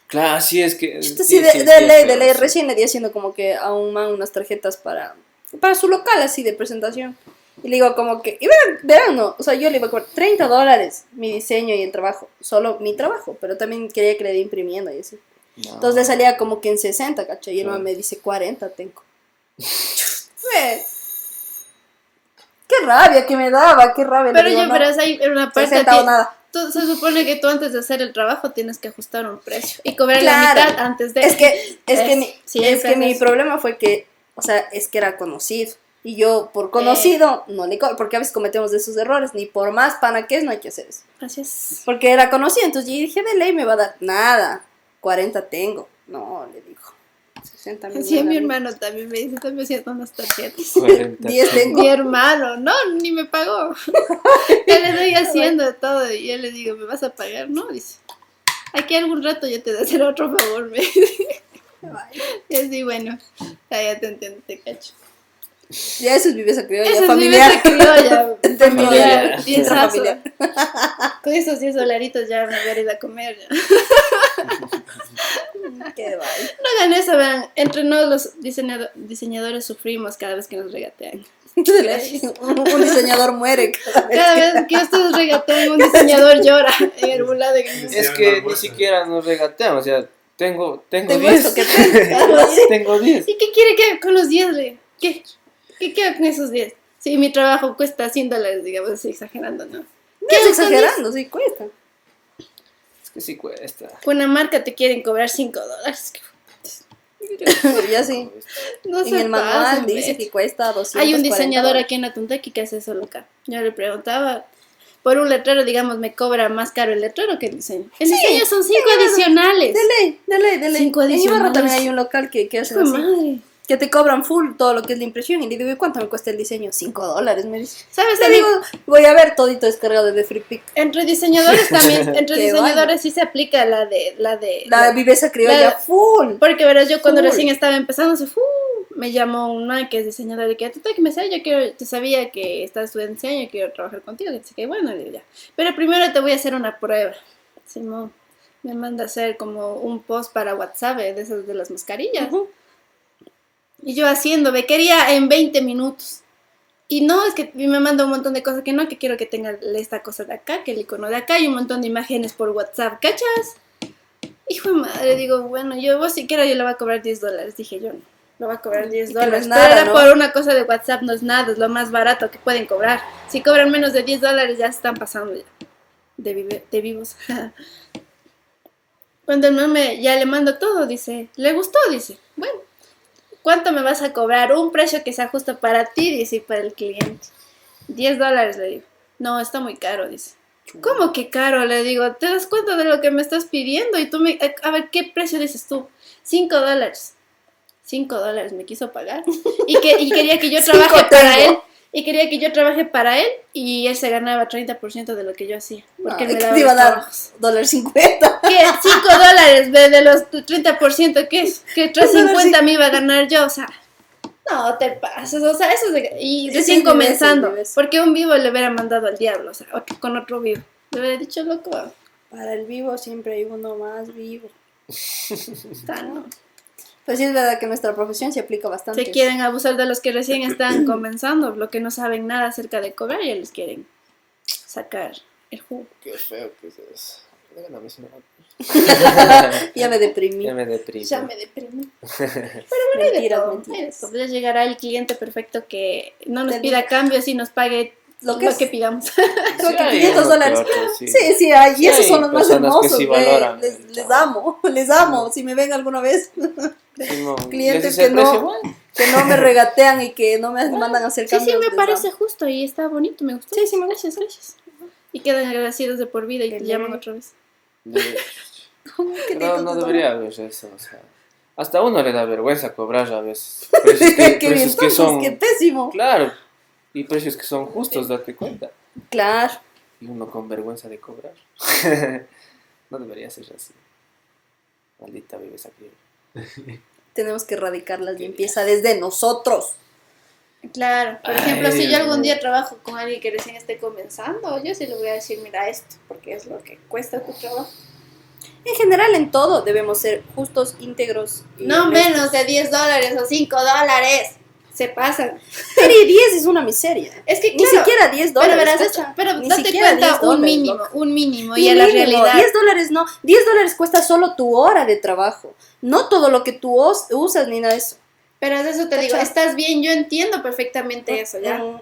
Claro, sí, es que... Sí, sí, de, sí, de sí, ley, pero de ley. Recién le di haciendo como que a un man unas tarjetas para, para su local así de presentación. Y le digo como que, y verán, verán, no, o sea, yo le iba a cobrar 30 dólares mi diseño y el trabajo, solo mi trabajo, pero también quería que le dé imprimiendo y así. No. Entonces le salía como que en 60, ¿cachai? Y el man me dice 40 tengo. [LAUGHS] Qué rabia que me daba, qué rabia. Pero digo, yo, no, verás, hay una parte. 60 o nada. Tú- se supone que tú antes de hacer el trabajo tienes que ajustar un precio y cobrar Claro. la mitad antes de. Es que, es que, Es- mi, es que es mi problema fue que, o sea, es que era conocido. Y yo, por conocido, no le cobro, porque a veces cometemos esos errores, ni por más pana que es, no hay que hacer eso. Gracias. Porque era conocido, entonces yo dije, de ley me va a dar nada, 40 tengo. No, le digo, 60 mil. Así mi hermano también me dice, estoy haciendo unas tarjetas. 40. 10 tengo. Mi hermano, no, ni me pagó. [LAUGHS] Yo le doy haciendo todo y yo le digo, ¿me vas a pagar? No, dice. Aquí algún rato yo te voy a hacer otro favor, me dice. Y así, bueno, ya, ya te entiendo, te cacho. Ya eso es viveza criolla, Esa es familiar. viveza criolla, [LAUGHS] Familiar. familiar. Con esos 10 dolaritos ya me voy a ir a comer. ya. [LAUGHS] Qué vaina. No hagan eso, vean. Entre nosotros los diseñado- diseñadores sufrimos cada vez que nos regatean. un, un diseñador muere cada vez. Cada vez que ustedes regatean, un diseñador llora en el bulado. en el- Es que ni siquiera nos regateamos, o sea, tengo, tengo Tengo 10. esto que tengo. [LAUGHS] tengo 10. ¿Y qué quiere que con los 10? le? ¿Qué? ¿Qué queda con esos 10? Sí, mi trabajo cuesta 100 dólares, digamos así, exagerando, ¿no? No es exagerando, sí cuesta. Es que sí cuesta. Con una marca te quieren cobrar 5 dólares. Pero ya sí. [LAUGHS] No En el manual dice que cuesta 200 Hay un diseñador aquí en Atunteki que hace eso loca. Yo le preguntaba, por un letrero, digamos, me cobra más caro el letrero que el diseño. El diseño son 5 adicionales. De ley, de ley, de ley. Cinco en Ibarra adicionales. también hay un local que, que hace así. madre. Que te cobran full todo lo que es la impresión. Y le digo, ¿y cuánto me cuesta el diseño? 5 dólares, me dice. ¿Sabes? También, digo, voy a ver todito descargado de Free Pick. entre diseñadores también, [LAUGHS] entre diseñadores sí se aplica la de... La de La viveza criolla la- full. Porque verás, yo cuando Full. recién estaba empezando, se me llamó un man que es diseñador de que "Tuta, que me yo quiero, te sabía que estás estudiando diseño, yo quiero trabajar contigo, que que bueno, le ya. Pero primero te voy a hacer una prueba. Simón me manda a hacer como un post para WhatsApp eh, de esas de las mascarillas. Y yo haciendo, me quería en 20 minutos. Y no, es que me manda un montón de cosas que no, que quiero que tenga esta cosa de acá, que el icono de acá y un montón de imágenes por WhatsApp, ¿cachas? Hijo de madre, digo, bueno, yo vos siquiera yo le voy a cobrar 10 dólares, dije yo, no, le voy a cobrar 10 Que no es dólares. nada, Pero ¿no? por una cosa de WhatsApp, no es nada, es lo más barato que pueden cobrar. Si cobran menos de 10 dólares ya se están pasando ya, de, vive- de vivos. [LAUGHS] Cuando el mame ya le mando todo, dice, ¿le gustó? Dice, bueno, ¿cuánto me vas a cobrar? Un precio que se ajusta para ti, dice, y para el cliente. 10 dólares, le digo. No, está muy caro, dice. ¿Cómo que caro? Le digo, ¿te das cuenta de lo que me estás pidiendo? Y tú me... A ver, ¿qué precio dices tú? 5 dólares. 5 dólares me quiso pagar. Y, que, y quería que yo [LAUGHS] trabaje para él. Y quería que yo trabaje para él. Y él se ganaba 30% de lo que yo hacía. Porque él Ay, me que daba te iba a dar dólar 50. ¿Qué? 5 dólares de, de los 30%, ¿qué es? Que 350 me iba a ganar yo, o sea. No, te pases, o sea, eso es de- Y recién comenzando, beso. porque un vivo le hubiera mandado al diablo, o sea, otro- con otro vivo. Le hubiera dicho, loco, Para el vivo siempre hay uno más vivo. [LAUGHS] está, ¿no? Pues sí es verdad que nuestra profesión se aplica bastante. Se quieren abusar de los que recién están [CLEARS THROAT] comenzando, lo que no saben nada acerca de cobrar, y les quieren sacar el jugo. Qué feo que es eso. [LAUGHS] Ya me deprimí. Ya me deprimí. Ya me deprimí. [LAUGHS] Pero de Mentiras, mentiras. Ya llegará el cliente perfecto que no nos pida cambios y nos pague Lo lo que que, es. pidamos. [LAUGHS] Creo que hay 500 uno que dólares. otro, sí. Sí, sí, hay, y Sí, esos hay son los más que hermosos. sí valoran les, [LAUGHS] les amo, les amo. Si me ven alguna vez, Simón, [LAUGHS] Clientes ¿les hice que no- que no me regatean y que no me mandan a hacer Sí, sí, cambios. me parece amo. justo y está bonito, me gustó. Sí, sí, me Gracias, gracias. Y quedan agradecidos de por vida y te llaman otra vez. No, no debería haber eso, o sea. Hasta a uno le da vergüenza cobrar a veces. Precios que, qué bien, precios que son. qué pésimo. Claro. Y precios que son justos, date cuenta. Claro. Y uno con vergüenza de cobrar. [LAUGHS] no debería ser así. Maldita vive esa criatura. [LAUGHS] Tenemos que erradicar la limpieza desde nosotros. Claro, por Ay, ejemplo, si yo algún día trabajo con alguien que recién esté comenzando, yo sí le voy a decir, mira esto, porque es lo que cuesta tu trabajo. En general, en todo debemos ser justos, íntegros. y No honestos. menos de 10 dólares o 5 dólares. Se pasan. [LAUGHS] Pero y 10 es una miseria. Es que Ni siquiera 10 pero, dólares. verás, cacha. pero Ni date cuenta 10 un mínimo, un mínimo Y y a la mínimo, realidad. 10 dólares no. 10 dólares cuesta solo tu hora de trabajo. No todo lo que tú os- usas ni nada de eso. Pero de eso te digo, estás bien, yo entiendo perfectamente eso, ¿ya? Mm,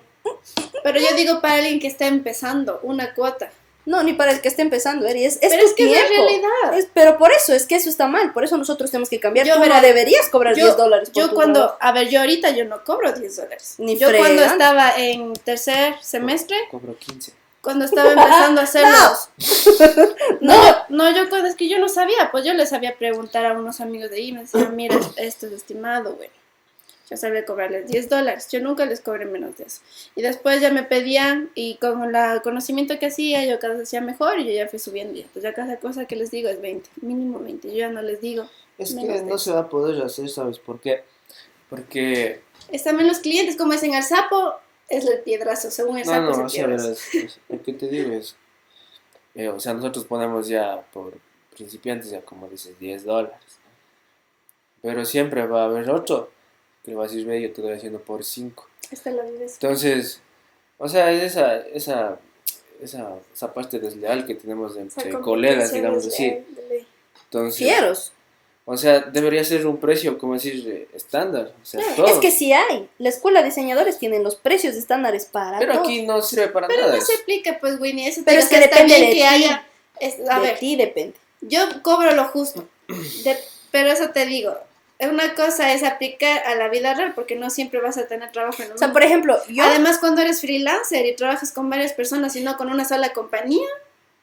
Pero yo digo para alguien que está empezando, una cuota. No, ni para el que esté empezando, Eri. Es, es Pero tu es que es la tiempo. realidad. Es- pero por eso, es que eso está mal. Por eso nosotros tenemos que cambiar. Yo, Tú no deberías cobrar yo- 10 dólares por Yo tu cuando, trabajo. a ver, yo ahorita yo no cobro 10 dólares. Ni yo cuando estaba en tercer semestre, Cobro 15. cuando estaba empezando a [LAUGHS] hacer No. [LAUGHS] No. No, yo- no, yo cuando es que yo no sabía, pues yo les sabía preguntar a unos amigos de ahí, me decían, mira, esto es estimado, güey. Yo sabía cobrarles 10 dólares, yo nunca les cobré menos de eso. Y después ya me pedían, y con el conocimiento que hacía, yo cada vez hacía mejor, y yo ya fui subiendo. Y pues ya cada cosa que les digo es 20, mínimo 20. Yo ya no les digo. Es que no se va a poder hacer, ¿sabes por qué? Porque. Es también los clientes, como dicen al sapo, es el piedrazo, según el No, sapo no, es o el sea, piedrazo. es- lo que te digo es. eh, o sea, nosotros ponemos ya por principiantes, ya como dices, 10 dólares. Pero siempre va a haber otro que le va a decir, ve, yo te doy haciendo por 5. Esta es la vida. Entonces, o sea, es esa, esa, esa, esa parte desleal que tenemos Esa entre colegas, digamos de- así. de ley. Entonces, Fieros. o sea, debería ser un precio, como decir, eh, estándar. O sea, todo. Es que sí hay. La escuela de diseñadores tienen los precios estándares para Pero todo. aquí no sirve para Pero nada. no eso. se aplica, pues, Winnie. Eso Pero es que depende de que ti. haya. es- a de ver, ti depende. yo cobro lo justo. De- pero eso te digo. Una cosa es aplicar a la vida real, porque no siempre vas a tener trabajo en lo O sea, por ejemplo, yo, Además, cuando eres freelancer y trabajas con varias personas y no con una sola compañía,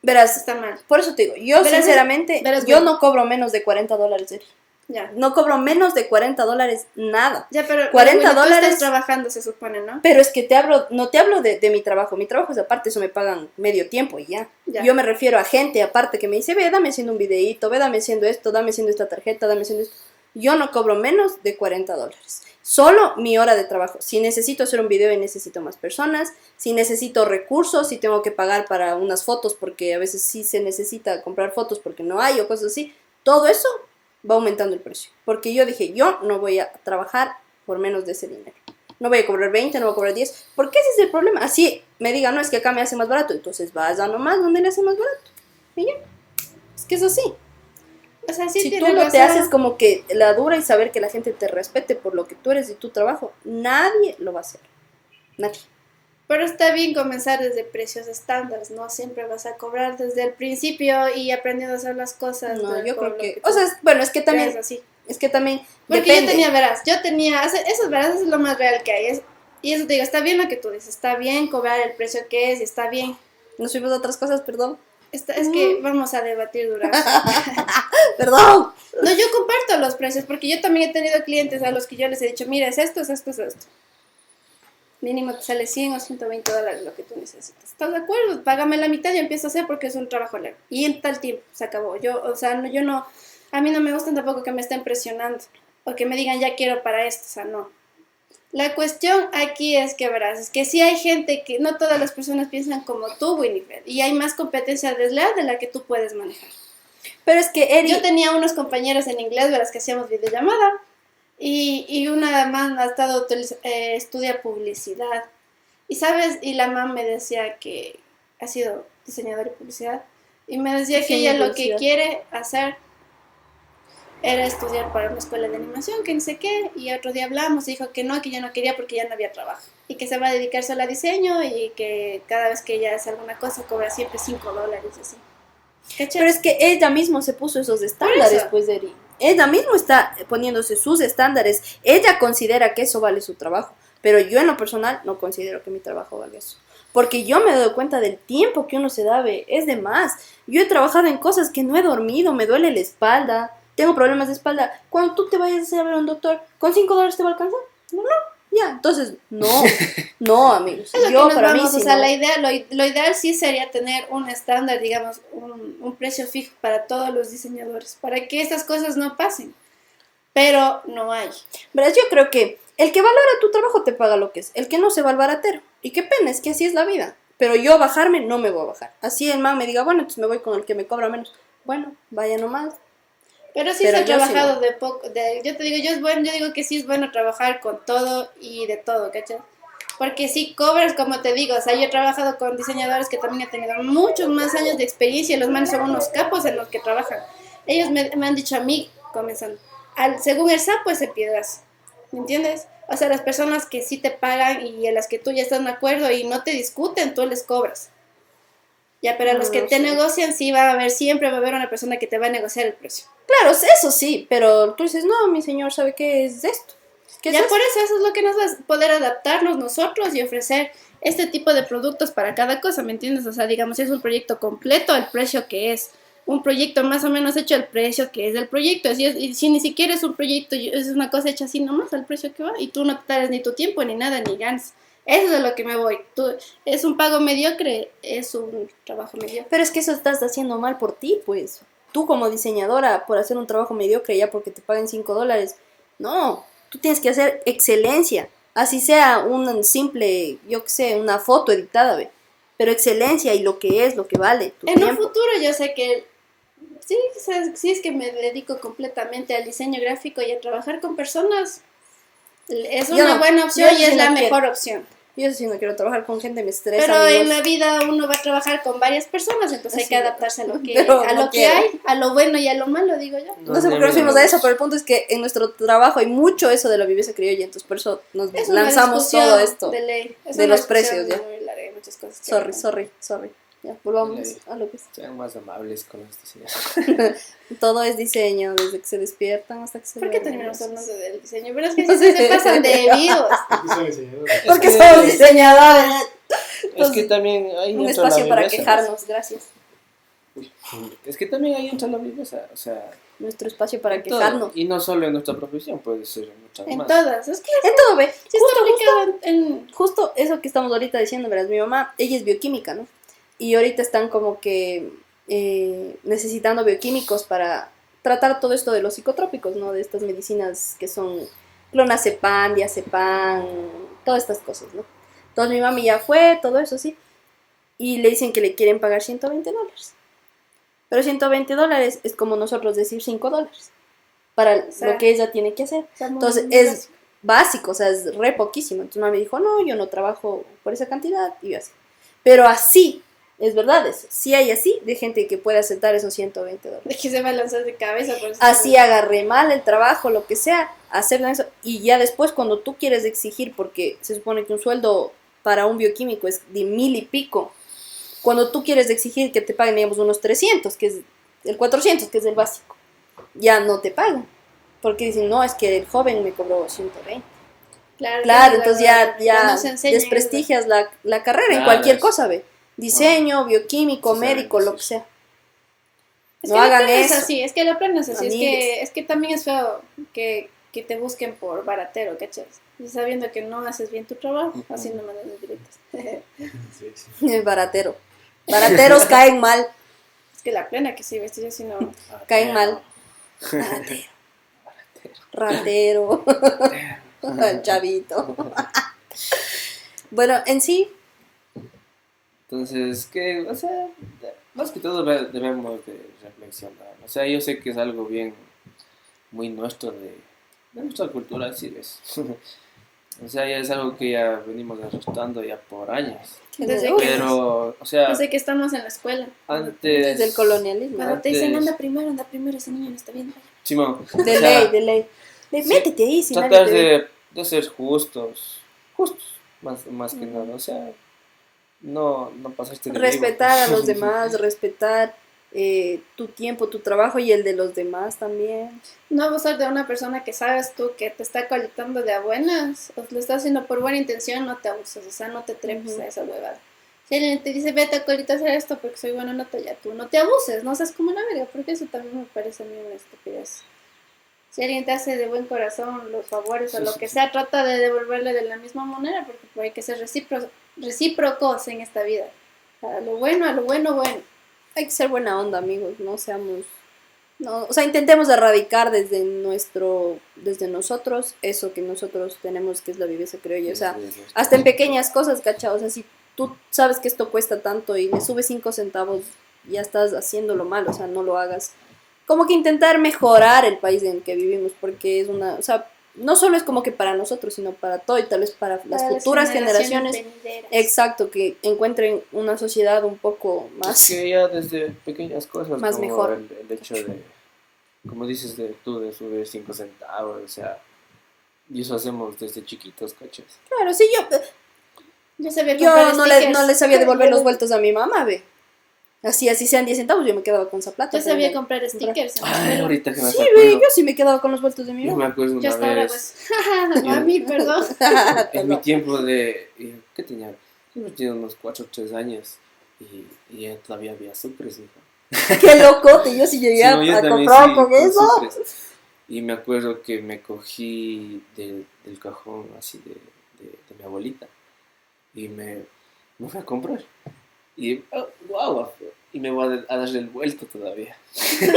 verás, está mal. por eso te digo, yo Verás, sinceramente, verás, yo no cobro menos de 40 dólares. Eri. Ya. No cobro menos de 40 dólares nada. Ya, pero 40 bueno, dólares. estás trabajando, se supone, ¿no? Pero es que te hablo, no te hablo de, de mi trabajo. Mi trabajo es aparte, eso me pagan medio tiempo y ya. Ya. Yo me refiero a gente aparte que me dice, ve, dame haciendo un videíto, ve, dame haciendo esto, dame haciendo esta tarjeta, dame haciendo esto. Yo no cobro menos de 40 dólares. Solo mi hora de trabajo. Si necesito hacer un video y necesito más personas, si necesito recursos, si tengo que pagar para unas fotos, porque a veces sí se necesita comprar fotos porque no hay o cosas así, todo eso va aumentando el precio. Porque yo dije, yo no voy a trabajar por menos de ese dinero. No voy a cobrar 20, no voy a cobrar 10, porque ese es el problema. Así me digan, no, es que acá me hace más barato, entonces vas a nomás donde le hace más barato. Y. Es que es así. O sea, sí si tú no te haces como que la dura y saber que la gente te respete por lo que tú eres y tu trabajo, nadie lo va a hacer. Nadie. Pero está bien comenzar desde precios estándares, no siempre vas a cobrar desde el principio y aprendiendo a hacer las cosas. No, yo creo que, tú o sea, es- bueno, es que también, así. es que también Porque depende. yo tenía, verás, yo tenía, eso, verás, es lo más real que hay. es- y eso te digo, está bien lo que tú dices, está bien cobrar el precio que es y está bien. Nos fuimos a otras cosas, perdón. Es que vamos a debatir durante. [LAUGHS] Perdón. No, yo comparto los precios porque yo también he tenido clientes a los que yo les he dicho, mira, es esto, es esto, es esto. Mínimo te sale 100 o 120 dólares lo que tú necesitas. ¿Estás de acuerdo? Págame la mitad y empiezo a hacer porque es un trabajo largo. Y en tal tiempo se acabó. Yo, o sea, no, yo no, a mí no me gusta tampoco que me estén presionando o que me digan ya quiero para esto, o sea, no. La cuestión aquí es que verás, es que sí hay gente que no todas las personas piensan como tú, Winifred, y hay más competencia desleal de la que tú puedes manejar. Pero es que Eri, Yo tenía unos compañeros en inglés, verás que hacíamos videollamada. Y, y una man ha estado, eh, estudia publicidad. Y sabes, y la mamá me decía que ha sido diseñador y publicidad. Y me decía que ella lo que quiere hacer era estudiar para una escuela de animación, que no sé qué. Y otro día hablamos y dijo que no, que ya no quería porque ya no había trabajo. Y que se va a dedicar solo a diseño y que cada vez que ella hace alguna cosa cobra siempre 5 dólares así. ¿Cachai? Pero es que ella mismo se puso esos estándares, pues, Eri. Ella mismo está poniéndose sus estándares. Ella considera que eso vale su trabajo. Pero yo en lo personal no considero que mi trabajo valga eso. Porque yo me doy cuenta del tiempo que uno se da, es de más. Yo he trabajado en cosas que no he dormido, me duele la espalda, tengo problemas de espalda. Cuando tú te vayas a hacer a ver a un doctor, ¿con 5 dólares te va a alcanzar? No, no, ya. Entonces, no, [LAUGHS] no, amigos. Es lo que Yo nos para vamos, mí o sí, sea, no. la idea, lo, i- lo ideal sí sería tener un estándar, digamos, un, un precio fijo para todos los diseñadores, para que estas cosas no pasen. Pero no hay. Verás, yo creo que el que valora tu trabajo te paga lo que es. El que no se va al baratero. Y qué pena, es que así es la vida. Pero yo bajarme no me voy a bajar. Así el man me diga, bueno, entonces me voy con el que me cobra menos. Bueno, vaya nomás. Pero sí Pero se ha sí trabajado de poco, de, yo te digo, yo es bueno, yo digo que sí es bueno trabajar con todo y de todo, ¿cachai? Porque si cobras, como te digo, o sea, yo he trabajado con diseñadores que también han tenido muchos más años de experiencia y los manes son unos capos en los que trabajan. Ellos me, me han dicho a mí, comenzando, al, según el sapo es el piedrazo, ¿me entiendes? O sea, las personas que sí te pagan y a las que tú ya estás de acuerdo y no te discuten, tú les cobras. Ya, pero a los que No te sé. negocian, sí va a haber, siempre va a haber una persona que te va a negociar el precio. Claro, eso sí, pero tú dices, no, mi señor sabe qué es esto. ¿Qué es ya esto? por eso, eso es lo que nos va a poder adaptarnos nosotros y ofrecer este tipo de productos para cada cosa, ¿me entiendes? O sea, digamos, es un proyecto completo, el precio que es. Un proyecto más o menos hecho, el precio que es del proyecto. Si, es- y si ni siquiera es un proyecto, es una cosa hecha así nomás, al precio que va. Y tú no te das ni tu tiempo, ni nada, ni ganas. Eso es a lo que me voy. Tú, es un pago mediocre, es un trabajo mediocre. Pero es que eso estás haciendo mal por ti, pues. Tú como diseñadora, por hacer un trabajo mediocre ya porque te paguen 5 dólares. No, tú tienes que hacer excelencia. Así sea un simple, yo qué sé, una foto editada, ve. Pero excelencia y lo que es, lo que vale, En un futuro yo sé que sí, sí es que me dedico completamente al diseño gráfico y a trabajar con personas. Es Yo una no, buena opción y es la no quiero. mejor opción. Yo sí no quiero trabajar con gente, me estresa. Pero amigos. en la vida uno va a trabajar con varias personas, entonces hay que adaptarse a lo que, pero a no lo que hay, a lo bueno y a lo malo, digo yo. No sé por qué nos fuimos a eso, pero el punto es que en nuestro trabajo hay mucho eso de la vivencia criolla, entonces por eso nos Es lanzamos todo esto. de, ley. Es de una los precios, larga, muchas cosas que Sorry, sorry, sorry. Ya, volvamos a lo que es. Sean más amables con los diseñadores. [LAUGHS] Todo es diseño, desde que se despiertan hasta que se ¿Por qué terminamos hablando [LAUGHS] del diseño? Pero es que sí se pasan de [LAUGHS] vivos. Porque somos diseñadores. Es que también ahí Un espacio para quejarnos, gracias. Es que también ahí entra la viveza, o sea, Nuestro espacio para en todo. quejarnos. Y no solo en nuestra profesión, puede ser en muchas En más. todas. Es que En todo, ve. sí Justo, está justo, en, justo eso que estamos ahorita diciendo, verás, mi mamá, ella es bioquímica, ¿no? Y ahorita están como que eh, necesitando bioquímicos para tratar todo esto de los psicotrópicos, ¿no? De estas medicinas que son clonazepam, diazepam, todas estas cosas, ¿no? Entonces mi mami ya fue, todo eso, sí. Y le dicen que le quieren pagar 120 dólares. Pero 120 dólares es como nosotros decir 5 dólares para sea, lo que ella tiene que hacer. Entonces es básico, o sea, es re poquísimo. Entonces mamá me dijo, no, yo no trabajo por esa cantidad y yo así. Pero así, es verdad eso, sí hay así de gente que puede aceptar esos 120 dólares. De que se va a lanzar de cabeza. por eso Así agarré mal el trabajo, lo que sea, aceptan eso. Y ya después cuando tú quieres exigir, porque se supone que un sueldo para un bioquímico es de mil y pico, cuando tú quieres exigir que te paguen, digamos, unos 300, que es el 400, que es el básico, ya no te pagan. Porque dicen, no, es que el joven me cobró 120. Claro, Claro, la entonces ya, ya desprestigias la, la carrera en Claro, cualquier es- cosa, ve. Diseño, bioquímico, Sí, saben médico, lo que sea. Es no que hagan eso. Es así, es que la plena es así. Es que, es que también es feo que, que te busquen por baratero, ¿cachai? Y sabiendo que no haces bien tu trabajo, Ujú. así no mandas. Baratero. [LAUGHS] Barateros caen mal. es que la plena que sí, ves, yo sí no. Caen mal. [LAUGHS] Ratero. Ratero. El chavito. [LAUGHS] Bueno, en sí, Entonces, que, o sea, más que todo de- debemos de reflexionar. O sea, yo sé que es algo bien, muy nuestro de, de nuestra cultura, así es. [LAUGHS] O sea, ya es algo que ya venimos arrastrando ya por años. Desde Pero, o sea, Desde que estamos en la escuela. antes... Desde el colonialismo. Cuando te dicen Antes- anda primero, anda primero, ese niño no está bien. Simón, o De sea, ley, de ley. De- sí, Métete ahí, si tratar de, de ser justos, justos, más, más que nada, o sea, no, no pasarte de vivo. Respetar a los [LAUGHS] demás, respetar eh, tu tiempo, tu trabajo y el de los demás también. No abusar de una persona que sabes tú que te está coletando de a buenas, o lo está haciendo por buena intención, no te abuses, o sea, no te trepes a esa huevada. Si alguien te dice, vete a hacer esto porque soy buena nota, ya tú no te abuses, no seas como una verga, porque eso también me parece a mí una estupidez. Si alguien te hace de buen corazón los favores o lo sí, que sí. sea, trata de devolverle de la misma manera, porque hay que ser recípro- recíprocos en esta vida. A lo bueno, a lo bueno, bueno. Hay que ser buena onda, amigos, no seamos... No, o sea, intentemos erradicar desde nuestro, desde nosotros eso que nosotros tenemos, que es la viveza criolla. O sea, hasta en pequeñas cosas, ¿cachai? O sea, si tú sabes que esto cuesta tanto y le subes cinco centavos, ya estás haciéndolo mal, o sea, no lo hagas. Como que intentar mejorar el país en el que vivimos, porque es una, o sea, no solo es como que para nosotros, sino para todo y tal vez para las futuras generaciones. Exacto, que encuentren una sociedad un poco Es más... que ya desde pequeñas cosas, Más como mejor. El, el hecho de, como dices de tú, de subir 5 centavos, o sea, y eso hacemos desde chiquitos, ¿cachas? Claro, sí, yo, Yo sabía comprar yo no, le, no le sabía devolver los vueltos a mi mamá, ve. Así, así sean 10 centavos, yo me quedaba con esa plata. Yo sabía comprar stickers. en la Ay, ahorita que me Sí, acuerdo, ve, yo sí me quedaba con los vueltos de mi yo me acuerdo Yo una hasta ahora, vez, pues. [LAUGHS] Mami, perdón. [LAUGHS] en mi tiempo de, eh, ¿qué tenía? Yo tenía unos 4 o 3 años y, y ya todavía había supres, hijo. [LAUGHS] Qué locote, yo sí llegué Sí, a, no, yo a comprar sí, con con eso. Y me acuerdo que me cogí del, del cajón así de, de, de mi abuelita y me, me fui a comprar. Y oh, guau, y me voy a, a darle el vuelto todavía. [LAUGHS] ¡Qué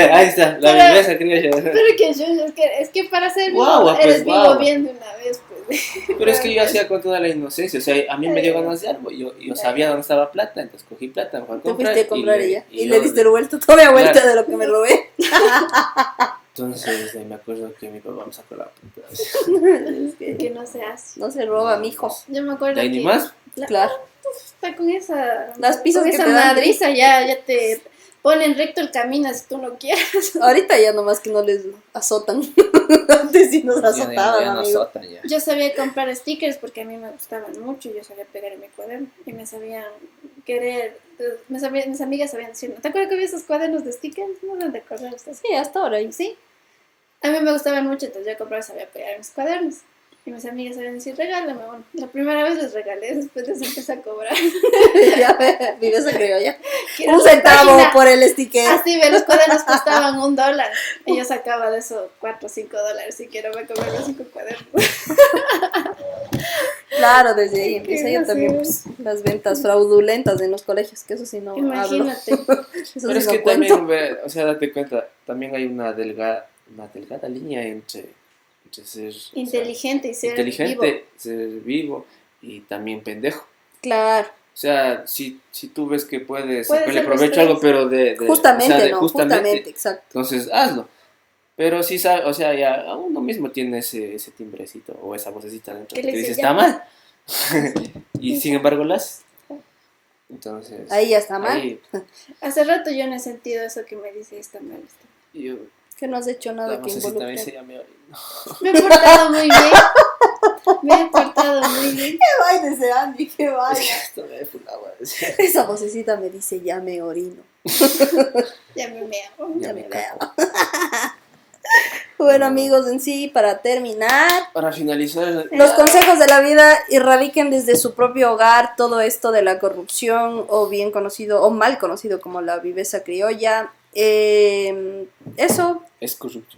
ahí está, la criolla. Pero que chucha, es que, es que para ser vivo Guagua, pues, eres vivo bien de una vez, pues. Pero es que yo hacía con toda la inocencia, o sea, a mí me dio ganas de algo, yo, yo sabía dónde estaba plata, entonces cogí plata, me fui a Te comprar. fuiste a comprar le- ella. Y, yo le diste el vuelto, toda vuelta Claro. de lo que me robé. [LAUGHS] Entonces eh, me acuerdo que mi papá me sacó la puta. [LAUGHS] Es que Que no se hace. no se roba, mijo. Yo me acuerdo ¿De ahí que ni más? la- Claro. está con esa Las pizzas con que esa te dan. madriza ya, ya te ponen recto el camino si tú no quieres. [LAUGHS] Ahorita ya nomás que no les azotan. [LAUGHS] Antes sí nos Ya- ya- azotaban, ya no amigo. azotan ya. Yo sabía comprar stickers porque a mí me gustaban mucho y yo sabía pegar en mi cuaderno y me sabían querer, mis amigas sabían decir, ¿te acuerdas que había esos cuadernos de stickers? No me recordar ustedes. Sí, hasta ahora. Sí. A mí me gustaban mucho, entonces yo compraba y sabía pegar en mis cuadernos. Y mis amigas sabían decir, regálame. Bueno, la primera vez les regalé, después les empecé a cobrar. [LAUGHS] ya [LAUGHS] vives a criolla. Un centavo página. por el sticker. Así ve, los cuadernos [LAUGHS] costaban un dólar. Y yo sacaba de eso cuatro o cinco dólares. Si quiero, me compré los cinco cuadernos. Claro, desde ahí empieza ya también pues, las ventas fraudulentas en los colegios, que eso sí no hablo. Imagínate. [LAUGHS] Eso Pero sí es no que cuento. también, ve, o sea, date cuenta, también hay una delgada, una delgada línea entre, entre ser o sea, Inteligente y ser inteligente, vivo. ser vivo y también pendejo. Claro, O sea, si, si tú ves que puedes Puede sacarle provecho a algo, pero de, de- justamente, o sea, de ¿no? justamente, Justamente, exacto. entonces hazlo. Pero sí sabe, o sea, ya uno mismo tiene ese, ese timbrecito o esa vocecita dentro Que dice, dice "Ya, está mal. [LAUGHS] y sin embargo las. Entonces. Ahí ya está mal. ahí [LAUGHS] Hace rato yo no he sentido eso que me dice está mal. está mal". yo, Que no has hecho nada que dice involucre. me. [LAUGHS] Me he portado muy bien. Me he portado muy bien. ¡Qué vaina ese Andy! ¡Qué vaina! Esto me funaba. Esa vocecita me dice, ya me orino. Ya me meo. Ya Ya me me cago. [LAUGHS] Bueno, amigos, en sí, para terminar, Para finalizar, Los consejos de la vida irradiquen desde su propio hogar todo esto de la corrupción o bien conocido o mal conocido como la viveza criolla. Eh, eso es corrupto.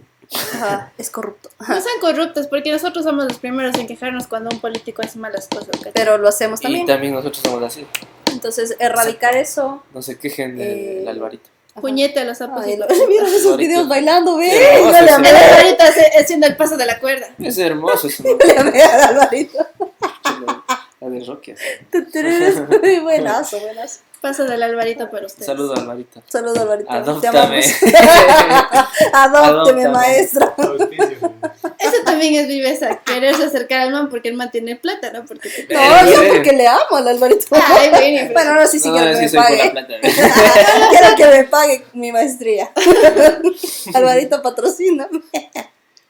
ajá, [LAUGHS] es corrupto, No sean corruptos, porque nosotros somos los primeros en quejarnos cuando un político hace malas cosas. ¿cachai? pero lo hacemos Y también. también nosotros somos así. Entonces, erradicar eso. No se quejen del Eh, Alvarito. Puñete a los sapos. Ay, los- [LAUGHS] ¿Vieron esos videos bailando, ve? Qué hermoso No le ese amé El video. Alvarito haciendo el paso de la cuerda. Es hermoso ese no le amé al Alvarito. La de Rocky. [LAUGHS] Tuturú. buenazo, buenazo. Paso del Alvarito para ustedes. Saludo Alvarito. Saludos, Alvarito. Te Adóptame. [LAUGHS] Adóptame. maestra. Auspicio. Ese también es viveza, quererse acercar al man porque el man tiene plata, ¿no? Porque te... No, Eh, yo eh. porque le amo al Alvarito. Ay, bueno, pero- [LAUGHS] Bueno, no, sí, sí No, quiero no, que sí me pague. plata. quiero que me pague mi maestría. Alvarito patrocina.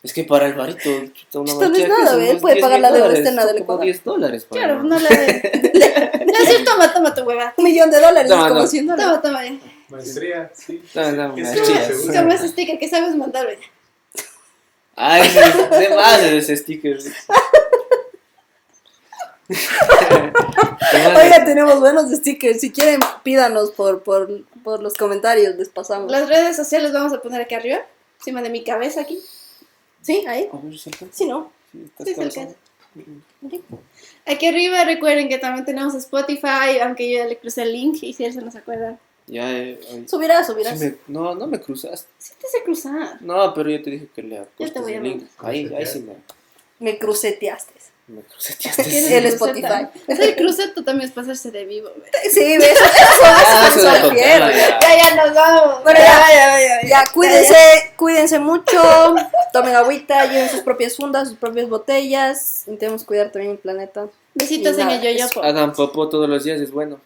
Es que para Alvarito, chuta, una Esto no es maestría, ¿qué nada, son? ¿ve? Él Unos puede 10 pagar la deuda externa del Ecuador. 10 dólares. para Claro, no le Le decir, toma, toma tu hueva. Un millón de dólares No, es como no. 100 dólares. Toma, toma. ya. Maestría, sí. No, no, ¿Qué maestría? Toma ese sticker que sabes mandar, ¿ve? Ay, es de más ese sticker. [LAUGHS] De. Oiga, tenemos buenos stickers. Si quieren, pídanos por, por, por los comentarios, les pasamos. Las redes sociales vamos a poner aquí arriba, encima de mi cabeza aquí. ¿Sí? Ahí. Sí, ¿no? Sí. Aquí arriba recuerden que también tenemos Spotify, aunque yo ya le crucé el link y si él se nos acuerda. Ya, eh, ay, Subirás, sí subirás. me- no, no me cruzaste. Sí te sé cruzar. No, pero yo te dije que le te apuestes voy a el link. Ahí, ahí sí me, Me cruceteaste. Me cruceteaste. ¿Quieres El? Spotify. Ese cruceto también es pasarse de vivo. Sí, ves, eso, Ah, eso, es ya. Ya, ya nos vamos. Bueno, ya, ya, ya, Ya, cuídense, cuídense mucho, [LAUGHS] tomen agüita, lleven sus propias fundas, sus propias botellas, intentemos cuidar también el planeta. Besitos en el yoyopo. Hagan popó todos los días, es bueno.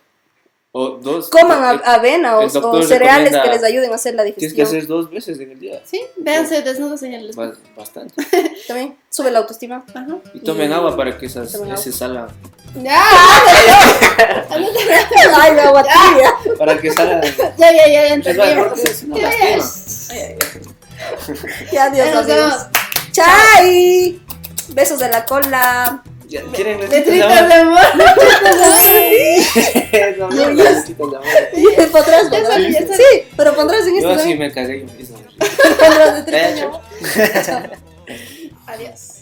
O dos. Coman a- avena o, cereales que les ayuden a hacer la Tienes que digestión. hacer dos veces en el día. Sí, véanse desnudos en el espejo. Ba- Bastante. [LAUGHS] También sube la autoestima. Ajá. Y tomen Y- agua para que esas heces salgan. Ya, [LAUGHS] Ay, la agua tibia. Para que salgan. ya, ya, ya, ya no Ya, ya, Ya, adiós, ya nos adiós. vemos. Chai. Besos de la cola. ¿Quieren Letritas de amor. [LAUGHS] No, de amor. Sí, [LAUGHS] [LAUGHS] pero pondrás en este Yo sí me cagué. Pondrás de chao. Adiós.